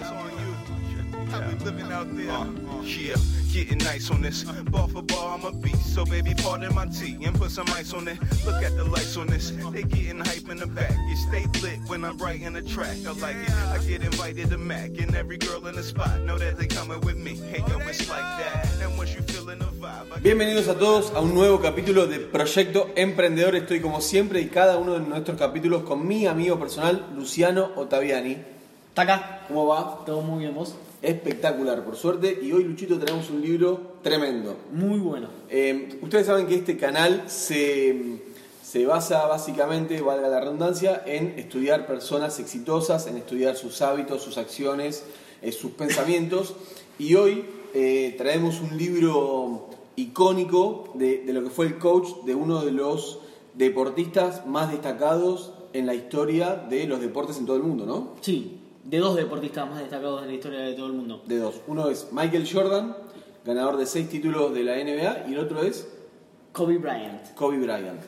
it's on you. How we living out there? Yeah, getting nice on this. Bar for bar, I'm a beast. So baby, pardon my tea and put some ice on it. Look at the lights on this. They getting hype in the back. It stay lit when I'm writing track. I like it. I get invited to Mac and every girl in the spot know that they coming with me. Hey yo, it's like that. And once you feeling the vibe, Bienvenidos a todos a un nuevo capítulo de Proyecto Emprendedor. Estoy como siempre y cada uno de nuestros capítulos con mi amigo personal, Luciano Ottaviani. Taca, ¿Cómo va? todo muy bien vos. Espectacular, por suerte. Y hoy, Luchito, tenemos un libro tremendo. Muy bueno. Eh, ustedes saben que este canal se, se basa básicamente, valga la redundancia, en estudiar personas exitosas, en estudiar sus hábitos, sus acciones, eh, sus pensamientos. Y hoy eh, traemos un libro icónico de, de lo que fue el coach de uno de los deportistas más destacados en la historia de los deportes en todo el mundo, ¿no? Sí, de dos deportistas más destacados en la historia de todo el mundo. De dos. Uno es Michael Jordan, ganador de seis títulos de la NBA, y el otro es Kobe Bryant. Kobe Bryant.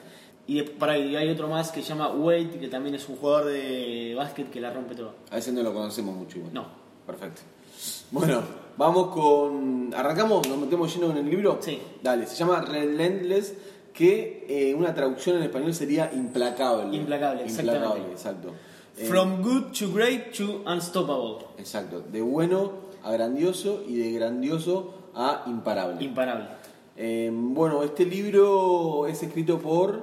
Y, de- para, y hay otro más que se llama Wade, que también es un jugador de básquet que la rompe todo. A ese no lo conocemos mucho igual. No. Perfecto. Bueno, vamos con... ¿Arrancamos? ¿Nos metemos lleno en el libro? Sí. Dale, se llama Relentless, que eh, una traducción en español sería implacable. Implacable, Implacable, exacto. Eh, From good to great to unstoppable. Exacto. De bueno a grandioso y de grandioso a imparable. Imparable. Eh, bueno, este libro es escrito por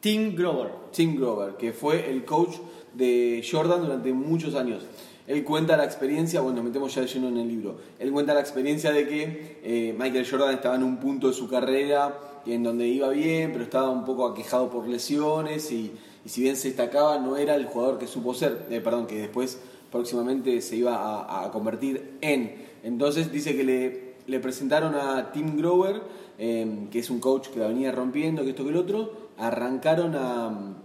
Tim Grover. Tim Grover, que fue el coach de Jordan durante muchos años. Él cuenta la experiencia, bueno, metemos ya de lleno en el libro. Él cuenta la experiencia de que eh, Michael Jordan estaba en un punto de su carrera en donde iba bien, pero estaba un poco aquejado por lesiones y, y si bien se destacaba, no era el jugador que supo ser, eh, perdón, que después próximamente se iba a, convertir en. Entonces dice que le, le presentaron a Tim Grover, eh, que es un coach que la venía rompiendo, que esto que el otro, arrancaron a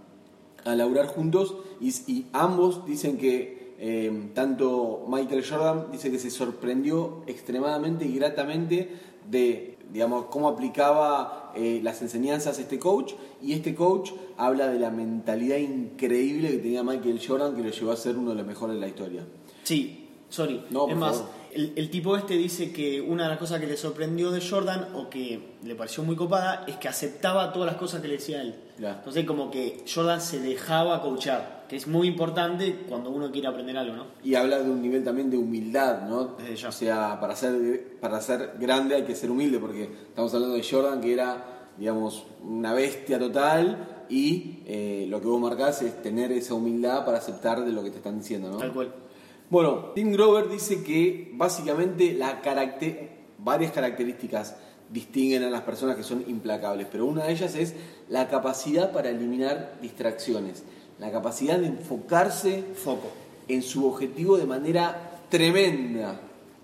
a laburar juntos y, ambos dicen que eh, tanto Michael Jordan dice que se sorprendió extremadamente y gratamente de digamos cómo aplicaba eh, las enseñanzas este coach y este coach habla de la mentalidad increíble que tenía Michael Jordan que lo llevó a ser uno de los mejores de la historia. Sí, sorry. No, es más, el, el tipo este dice que una de las cosas que le sorprendió de Jordan o que le pareció muy copada es que aceptaba todas las cosas que le decía él. Entonces como que Jordan se dejaba coachar, que es muy importante cuando uno quiere aprender algo, ¿no? Y habla de un nivel también de humildad, ¿no? Desde ya. O sea, para ser, para ser grande hay que ser humilde, porque estamos hablando de Jordan, que era, digamos, una bestia total, y eh, lo que vos marcás es tener esa humildad para aceptar de lo que te están diciendo, ¿no? Tal cual. Bueno, Tim Grover dice que básicamente la caracter- varias características distinguen a las personas que son implacables, pero una de ellas es la capacidad para eliminar distracciones, la capacidad de enfocarse Foco. en su objetivo de manera tremenda.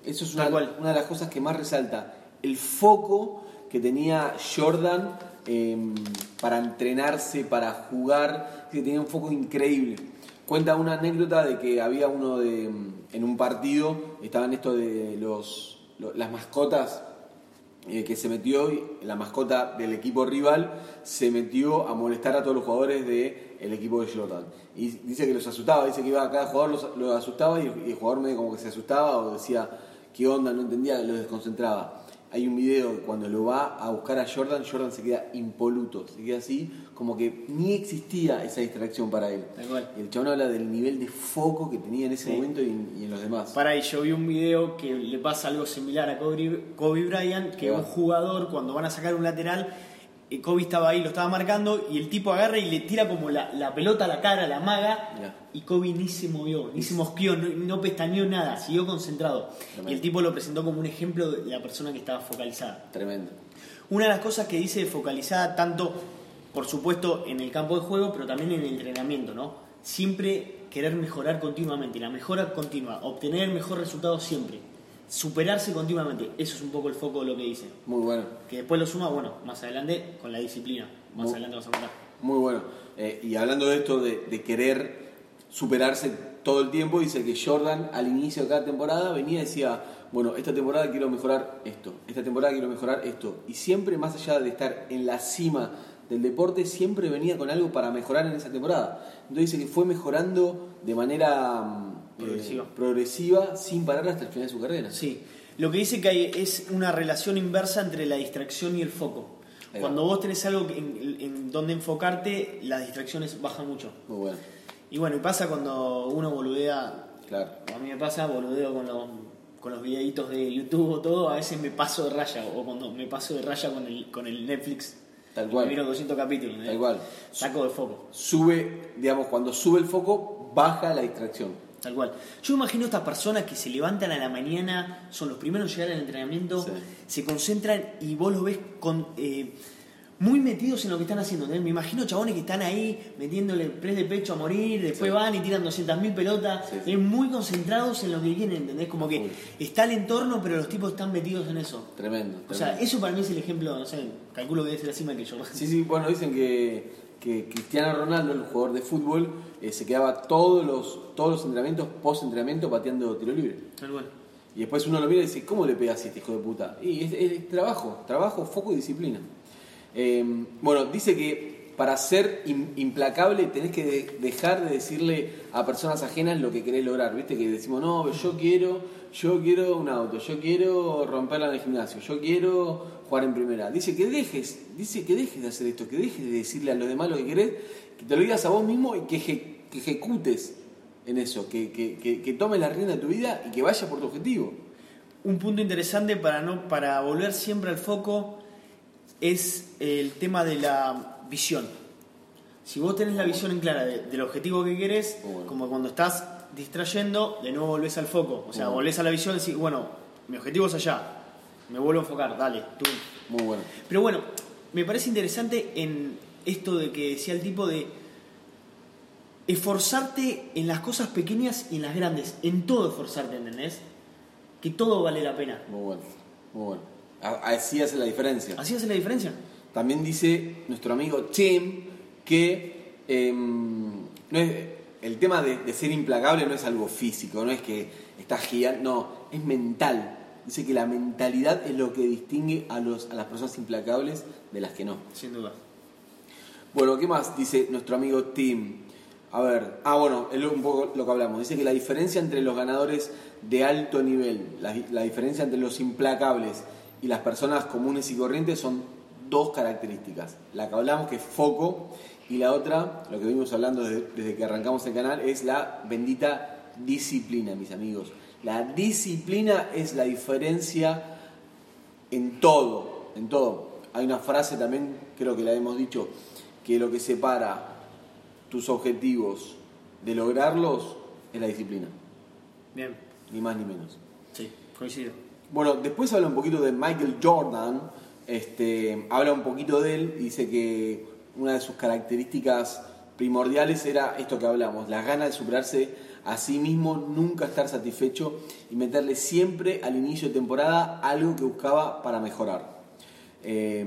Eso es una, de las cosas que más resalta. El foco que tenía Jordan eh, para entrenarse, para jugar, que tenía un foco increíble. Cuenta una anécdota de que había uno de, en un partido, estaban esto de los, lo- las mascotas eh, que se metió, la mascota del equipo rival se metió a molestar a todos los jugadores del equipo de Jordan. Y dice que los asustaba, dice que iba a cada jugador los, los asustaba y el, y el jugador medio como que se asustaba o decía qué onda, no entendía, los desconcentraba. Hay un video que cuando lo va a buscar a Jordan, Jordan se queda impoluto, se queda así, como que ni existía esa distracción para él. El chabón habla del nivel de foco que tenía en ese Sí. momento y en, y en los demás. Para ahí, yo vi un video que le pasa algo similar a Kobe, Kobe Bryant, que un jugador cuando van a sacar un lateral, Kobe estaba ahí, lo estaba marcando, y el tipo agarra y le tira como la, la pelota a la cara, la maga, y Kobe ni se movió, ni se mosqueó, no, no pestañeó nada, siguió concentrado. Tremendo. Y el tipo lo presentó como un ejemplo de la persona que estaba focalizada. Tremendo. Una de las cosas que dice focalizada tanto, por supuesto, en el campo de juego, pero también en el entrenamiento, ¿no? Siempre querer mejorar continuamente, la mejora continua, obtener el mejor resultado siempre, superarse continuamente, eso es un poco el foco de lo que dice. Muy bueno. Que después lo suma, bueno, más adelante con la disciplina, más Muy- adelante vas a contar. Muy bueno. Eh, y hablando de esto, de, de querer superarse todo el tiempo, dice que Jordan al inicio de cada temporada venía y decía, bueno, esta temporada quiero mejorar esto, esta temporada quiero mejorar esto. Y siempre, más allá de estar en la cima del deporte, siempre venía con algo para mejorar en esa temporada. Entonces dice que fue mejorando de manera, Progresiva. progresiva sin parar hasta el final de su carrera. Sí. Lo que dice que hay es una relación inversa entre la distracción y el foco. Cuando vos tenés algo en, en donde enfocarte, las distracciones bajan mucho. Muy bueno, Y bueno, y pasa cuando uno boludea, claro. a mí me pasa, boludeo con los, con los videitos de YouTube o todo, a veces me paso de raya, o cuando me paso de raya con el, con el Netflix, Tal cual. miro 200 capítulos, ¿eh? Tal cual. saco de foco. Sube, digamos, cuando sube el foco, baja la distracción. Tal cual. Yo me imagino estas personas que se levantan a la mañana, son los primeros en llegar al entrenamiento, Sí. se concentran y vos los ves con, eh, muy metidos en lo que están haciendo. ¿entendés? Me imagino chabones que están ahí metiéndole press de pecho a morir, después Sí. van y tiran 200.000 pelotas, Sí, eh, muy concentrados en lo que quieren, ¿entendés? Como que está el entorno, pero los tipos están metidos en eso. Tremendo. O sea, eso para mí es el ejemplo, no sé, calculo que ser la cima que yo. Sí, sí, bueno, dicen que, que Cristiano Ronaldo, el jugador de fútbol, eh, se quedaba todos los, todos los entrenamientos, post-entrenamiento, pateando tiro libre. Tal cual. Y después uno lo mira y dice, ¿cómo le pegas a este hijo de puta? Y es, es trabajo, trabajo, foco y disciplina. Eh, bueno, dice que para ser im- implacable tenés que de- dejar de decirle a personas ajenas lo que querés lograr. Viste que decimos, no, yo quiero, yo quiero un auto, yo quiero romperla en el gimnasio, yo quiero jugar en primera. Dice que dejes, dice que dejes de hacer esto, que dejes de decirle a los demás lo que querés, que te lo digas a vos mismo y que, eje- que ejecutes en eso, que, que tomes la rienda de tu vida y que vayas por tu objetivo. Un punto interesante para, no, para volver siempre al foco es el tema de la visión. Si vos tenés la visión en clara de- del objetivo que querés, Bueno. como cuando estás distrayendo, de nuevo volvés al foco. O sea, Bueno. volvés a la visión y decís, bueno, mi objetivo es allá, me vuelvo a enfocar, dale, tú. Muy bueno. Pero bueno, me parece interesante en esto de que decía el tipo de esforzarte en las cosas pequeñas y en las grandes, en todo esforzarte, ¿entendés? Que todo vale la pena. Muy bueno, muy bueno. Así hace la diferencia. ¿Así hace la diferencia? También dice nuestro amigo Tim que em, no es, el tema de, de ser implacable no es algo físico, no es que estás gigante, no, es mental. Dice que la mentalidad es lo que distingue a, los, a las personas implacables de las que no. Sin duda. Bueno, ¿qué más dice nuestro amigo Tim? A ver, ah, bueno, es un poco lo que hablamos. Dice que la diferencia entre los ganadores de alto nivel, la, la diferencia entre los implacables y las personas comunes y corrientes son dos características. La que hablamos que es foco y la otra, lo que venimos hablando desde, desde que arrancamos el canal, es la bendita disciplina, mis amigos. La disciplina es la diferencia en todo, en todo. Hay una frase también, creo que la hemos dicho, que lo que separa tus objetivos de lograrlos es la disciplina, Bien. ni más ni menos. Sí, coincido. Bueno, después habla un poquito de Michael Jordan, este, habla un poquito de él y dice que una de sus características primordiales era esto que hablamos, las ganas de superarse a sí mismo, nunca estar satisfecho y meterle siempre al inicio de temporada algo que buscaba para mejorar. Eh,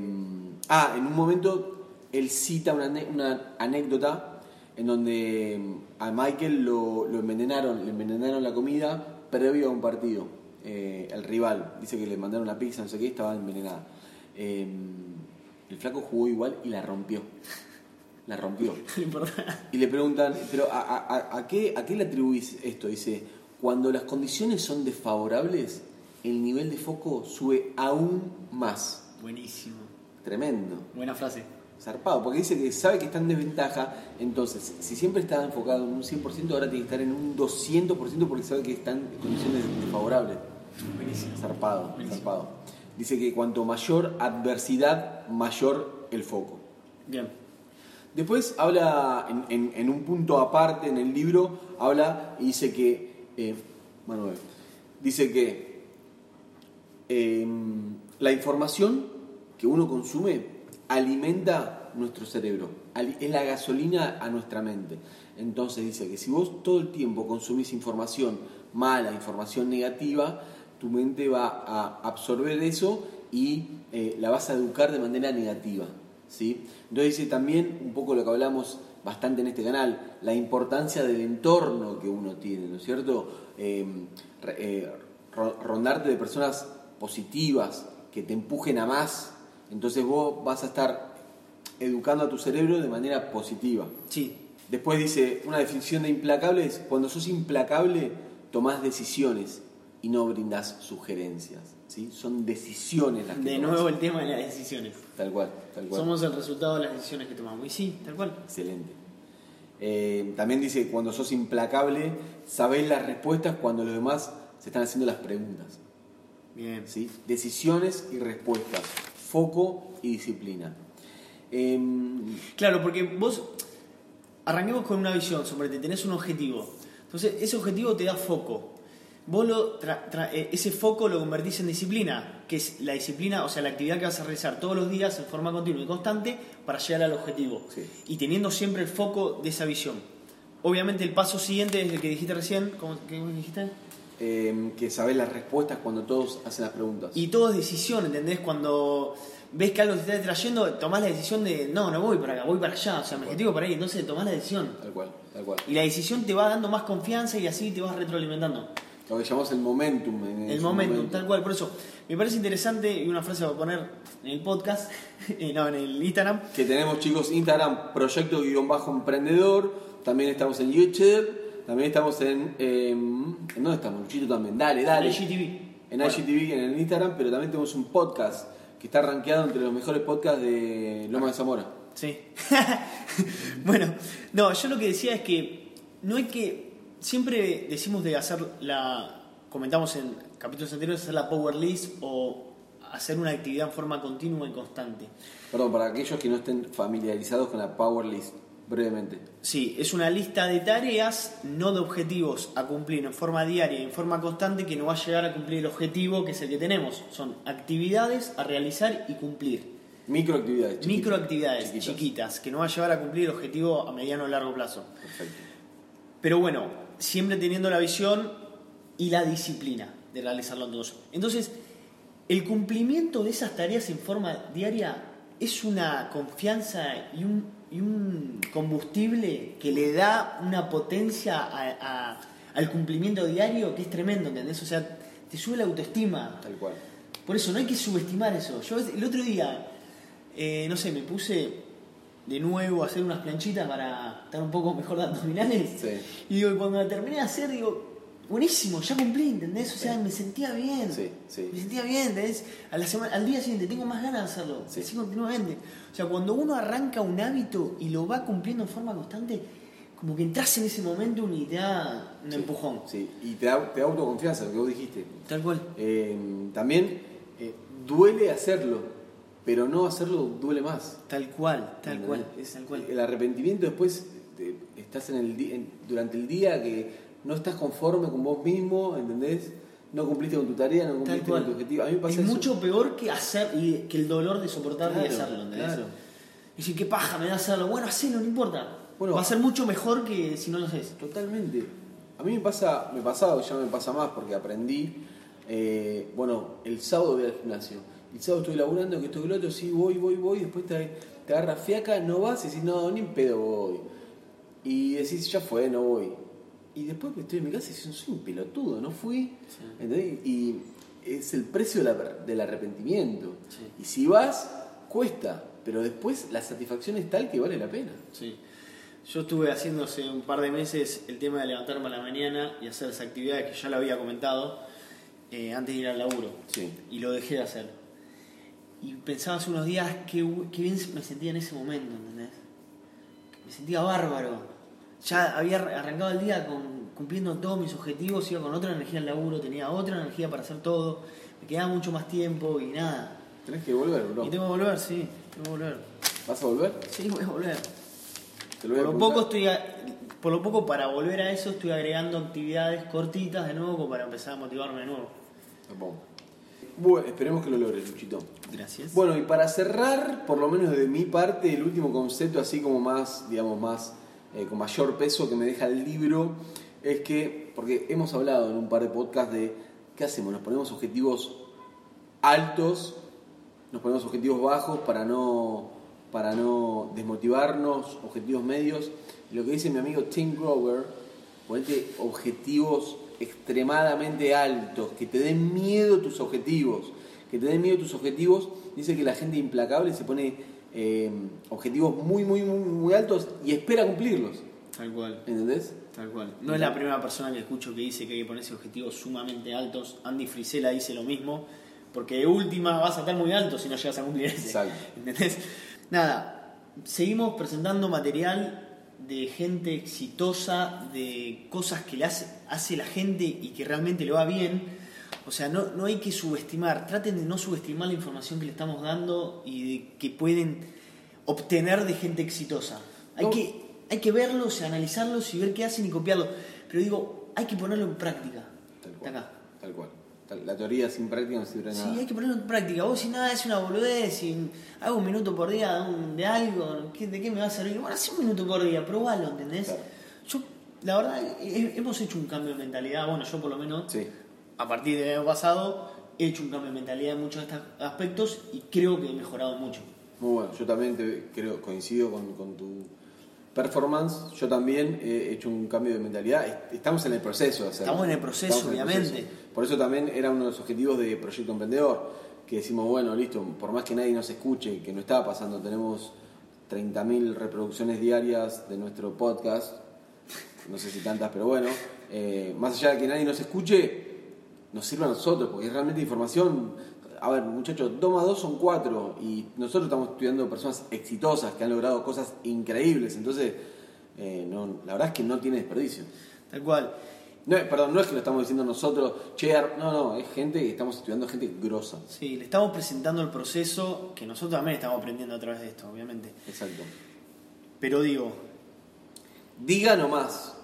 ah, en un momento él cita una, una anécdota en donde a Michael lo, envenenaron, le envenenaron la comida previo a un partido. Eh, el rival dice que le mandaron la pizza, no sé qué, estaba envenenada. Eh, el flaco jugó igual y la rompió. La rompió. No importa. Y le preguntan, ¿pero a, a- qué, a qué le atribuís esto? Dice, cuando las condiciones son desfavorables, el nivel de foco sube aún más. Buenísimo. Tremendo. Buena frase. Zarpado, porque dice que sabe que está en desventaja, entonces, si siempre estaba enfocado en un 100%, ahora tiene que estar en un 200% porque sabe que están en condiciones desfavorables. Buenísimo. Zarpado, Buenísimo. zarpado. Dice que cuanto mayor adversidad, mayor el foco. Bien. Después habla, en, en- en un punto aparte en el libro, habla y dice que, eh, Manuel, dice que eh, la información que uno consume alimenta nuestro cerebro, es la gasolina a nuestra mente. Entonces dice que si vos todo el tiempo consumís información mala, información negativa, tu mente va a absorber eso y eh, la vas a educar de manera negativa. ¿sí? Entonces dice también un poco lo que hablamos bastante en este canal, la importancia del entorno que uno tiene, ¿no es cierto? Eh, re- eh, ro- rondarte de personas positivas, que te empujen a más, entonces vos vas a estar educando a tu cerebro de manera positiva. Sí. Después dice, una definición de implacable es cuando sos implacable, tomás decisiones y no brindas sugerencias. ¿sí? Son decisiones las que De nuevo el tema de las decisiones. Tal cual, tal cual. Somos el resultado de las decisiones que tomamos. Y sí, tal cual. Excelente. Eh, también dice, cuando sos implacable, sabés las respuestas cuando los demás se están haciendo las preguntas. Bien. ¿sí? Decisiones y respuestas, foco y disciplina. Em, Claro, porque vos arranquemos con una visión sobre te tenés un objetivo. Entonces, ese objetivo te da foco. Vos lo tra- tra- eh, ese foco lo convertís en disciplina, que es la disciplina, o sea, la actividad que vas a realizar todos los días en forma continua y constante para llegar al objetivo. Sí. Y teniendo siempre el foco de esa visión. Obviamente el paso siguiente es el que dijiste recién, ¿cómo qué dijiste? em, que sabés las respuestas cuando todos hacen las preguntas. Y todo es decisión, ¿entendés? Cuando ves que algo te está trayendo, tomás la decisión de, no, no voy para acá, voy para allá, o sea, mi objetivo para ahí, entonces tomás la decisión. Tal cual, tal cual. Y la decisión te va dando más confianza y así te vas retroalimentando. Lo que llamamos el momentum. en- El momento, momento. tal cual. Por eso, me parece interesante y una frase para poner en el podcast, eh, no, en el Instagram. Que tenemos chicos Instagram, proyecto-emprendedor. También estamos en YouTube. También estamos en. ¿En dónde estamos? Luchito también. Dale, dale. En IGTV. En Bueno. IGTV, en el Instagram, pero también tenemos un podcast que está rankeado entre los mejores podcasts de Loma de Zamora. Sí. bueno, no, yo lo que decía es que no hay que. Siempre decimos de hacer la. Comentamos en capítulos anteriores, hacer la power list o hacer una actividad en forma continua y constante. Perdón, para aquellos que no estén familiarizados con la Power List, brevemente. Sí, es una lista de tareas, no de objetivos a cumplir en forma diaria y en forma constante que no va a llegar a cumplir el objetivo que es el que tenemos. Son actividades a realizar y cumplir. Microactividades. chiquitas. Microactividades Chiquitas. chiquitas, que no va a llevar a cumplir el objetivo a mediano o largo plazo. Perfecto. Pero bueno, siempre teniendo la visión y la disciplina de realizarlo todos. Entonces, el cumplimiento de esas tareas en forma diaria es una confianza y un, y un combustible que le da una potencia a- a- al cumplimiento diario que es tremendo, ¿entendés? O sea, te sube la autoestima. Tal cual. Por eso no hay que subestimar eso. Yo el otro día, eh, no sé, me puse de nuevo a hacer unas planchitas para estar un poco mejor de abdominales. Sí. Y digo, y cuando la terminé de hacer, digo, buenísimo, ya cumplí, ¿entendés? O sea, me sentía bien. Sí, sí. Me sentía bien, ¿entendés? A la semana, al día siguiente tengo más ganas de hacerlo. Sí. Así continuamente. O sea, cuando uno arranca un hábito y lo va cumpliendo en forma constante, como que entras en ese momento y te da un empujón. Sí, y te da, te da autoconfianza, lo que vos dijiste. Tal cual. Eh, también eh, duele hacerlo, pero no hacerlo duele más. Tal cual, tal cual. Es- tal cual. El arrepentimiento después te- estás en el en- durante el día que no estás conforme con vos mismo, ¿entendés? No cumpliste con tu tarea, no cumpliste con tu objetivo. A mí me pasa es eso. mucho peor que hacer y que el dolor de soportarlo y Claro, hacerlo, ¿entendés? claro. Y decir, qué paja, me da hacerlo. Bueno, hacelo, no importa. Bueno, Va a ser mucho mejor que si no lo haces. Totalmente. A mí me pasa, me pasaba, ya me pasa más porque aprendí. eh, bueno, el sábado voy al gimnasio. El sábado estoy laburando, que esto que lo otro, sí, voy, voy, voy. Después te, te agarra fiaca, no vas y decís, no, ni en pedo voy. Y decís, ya fue, no voy. Y después que estoy en mi casa y decís, soy un pelotudo, no fui. ¿Entendés? Y es el precio de la- del arrepentimiento. Sí. Y si vas, cuesta. Pero después la satisfacción es tal que vale la pena. Sí. Yo estuve haciendo hace un par de meses el tema de levantarme a la mañana y hacer esa actividad que ya lo había comentado eh, antes de ir al laburo. Sí. Y lo dejé de hacer. Y pensaba hace unos días qué, bien me sentía en ese momento, ¿entendés? Me sentía bárbaro. Ya había ar- arrancado el día con, cumpliendo todos mis objetivos, iba con otra energía al laburo, tenía otra energía para hacer todo, me quedaba mucho más tiempo y nada. Tenés que volver, bro. Y tengo que volver, sí, tengo que volver. ¿Vas a volver? Sí, voy a volver. Te lo voy Por a lo, preguntar. poco estoy a- por lo poco para volver a eso estoy agregando actividades cortitas de nuevo como para empezar a motivarme de nuevo. Bueno, esperemos que lo logres, Luchito. Gracias. Bueno, y para cerrar, por lo menos de mi parte, el último concepto, así como más, digamos, más, eh, con mayor peso que me deja el libro, es que, porque hemos hablado en un par de podcasts de qué hacemos, nos ponemos objetivos altos, nos ponemos objetivos bajos para no, para no desmotivarnos, objetivos medios. Y lo que dice mi amigo Tim Grover, ponete objetivos extremadamente altos, que te den miedo tus objetivos, que te den miedo tus objetivos. Dice que la gente implacable se pone eh, objetivos muy, muy, muy, muy altos y espera cumplirlos. Tal cual. ¿Entendés? Tal cual. No es la primera persona que escucho que dice que hay que ponerse objetivos sumamente altos. Andy Frisella dice lo mismo. Porque de última vas a estar muy alto si no llegas a cumplir ese. Exacto. ¿Entendés? Nada, seguimos presentando material de gente exitosa, de cosas que le hace, hace la gente y que realmente le va bien. O sea, no, no hay que subestimar, traten de no subestimar la información que le estamos dando y de que pueden obtener de gente exitosa. Hay, No. que, hay que verlos, analizarlos y ver qué hacen y copiarlo. Pero digo, hay que ponerlo en práctica. Tal cual. acá. Tal cual. La teoría sin práctica no sirve de nada. Sí, hay que ponerlo en práctica. Vos si nada es una boludez, si hago un minuto por día de, un- de algo, ¿qué- ¿de qué me va a servir? Bueno, hace un minuto por día, probalo, ¿entendés? Claro. Yo, la verdad, he- hemos hecho un cambio de mentalidad, bueno, yo por lo menos, Sí. a partir del año pasado, he hecho un cambio de mentalidad en muchos de estos aspectos y creo que he mejorado mucho. Muy bueno, yo también te- creo, coincido con, con tu performance. Yo también he hecho un cambio de mentalidad. Est- Estamos en el proceso de hacerlo. Estamos en el proceso, el obviamente. proceso. Por eso también era uno de los objetivos de Proyecto Emprendedor. Que decimos, bueno, listo, por más que nadie nos escuche, que no está pasando, tenemos 30.000 reproducciones diarias de nuestro podcast. No sé si tantas, pero bueno. eh, más allá de que nadie nos escuche, nos sirve a nosotros, porque es realmente información. A ver, muchachos, 2 más 2 son 4 y nosotros estamos estudiando personas exitosas que han logrado cosas increíbles. Entonces, eh, no, la verdad es que no tiene desperdicio. Tal cual. No, perdón, no es que lo estamos diciendo nosotros, che, no, no, es gente que estamos estudiando, gente grosa. Sí, le estamos presentando el proceso que nosotros también estamos aprendiendo a través de esto, obviamente. Exacto. Pero digo, Diga nomás.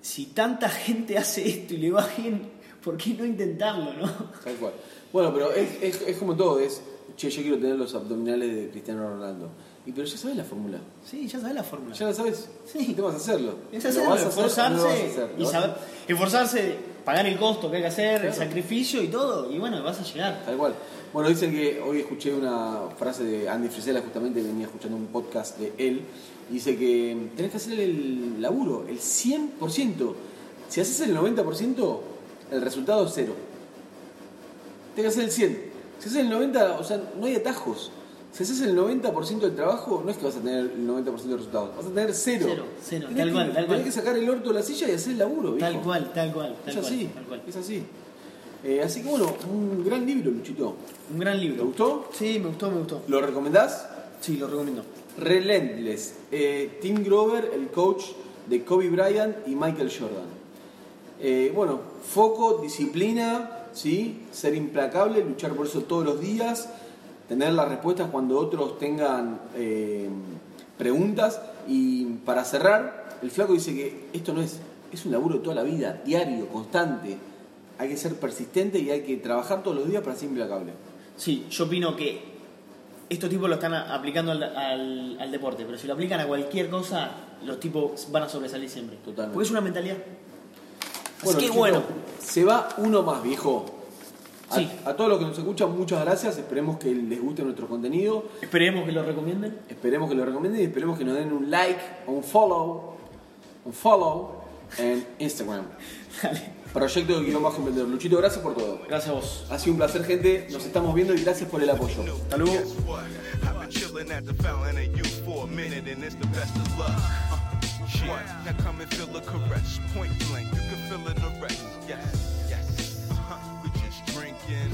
si tanta gente hace esto y le va bien, ¿por qué no intentarlo, no? Tal cual. Bueno, pero es, es, es como todo, es, che, yo quiero tener los abdominales de Cristiano Ronaldo. Y pero ya sabes la fórmula. Sí, ya sabes la fórmula. Ya la sabes. Sí. Te vas a hacerlo. Es ¿Lo hacerlo, vas a hacer no esforzarse lo vas a hacer? ¿Lo y saber, esforzarse, pagar el costo que hay que hacer, el sacrificio y todo, y bueno, vas a llegar. Tal cual. Bueno, dicen que hoy escuché una frase de Andy Frisella, justamente venía escuchando un podcast de él, y dice que tenés que hacer el laburo, el 100%. Si haces el 90%, el resultado es cero. Tenés que hacer el 100. Si haces el 90%, o sea, no hay atajos. Si haces el 90% del trabajo, no es que vas a tener el 90% de resultados, vas a tener cero. Cero, cero, Tenés tal que- cual, tal tenés cual. que sacar el orto de la silla y hacer el laburo, Tal cual, tal cual, tal Es cual, así, tal cual. es así. Eh, así que bueno, un gran libro, Luchito. Un gran libro. ¿Te gustó? Sí, me gustó, me gustó. ¿Lo recomendás? Sí, lo recomiendo. Relentless. Eh, Tim Grover, el coach de Kobe Bryant y Michael Jordan. Eh, bueno, foco, disciplina, ¿sí? ser implacable, luchar por eso todos los días, tener las respuestas cuando otros tengan eh, preguntas. Y para cerrar, el flaco dice que esto no es, es un laburo toda la vida, diario, constante. Hay que ser persistente y hay que trabajar todos los días para ser implacable. Sí, yo opino que estos tipos lo están aplicando al, al- al deporte, pero si lo aplican a cualquier cosa, los tipos van a sobresalir siempre. Totalmente. Porque es una mentalidad. Así que bueno, Se va uno más, viejo. A, Sí. a todos los que nos escuchan, muchas gracias. Esperemos que les guste nuestro contenido. esperemos que lo recomienden. Esperemos que lo recomienden y esperemos que nos den un like o un follow. Un follow en Instagram. Dale. Proyecto guion bajo emprendedor. Luchito, gracias por todo. Gracias a vos. Ha sido un placer, gente. Nos estamos viendo y gracias por el apoyo. Hasta luego. Yeah. Now come and feel a caress, point blank. You can feel it arrest. Yes, yes. Uh-huh. We just drinking,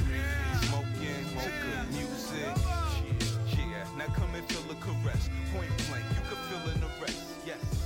smoking, smoking music. Yeah. Now come and feel a caress, point blank. You can feel it arrest. Yes.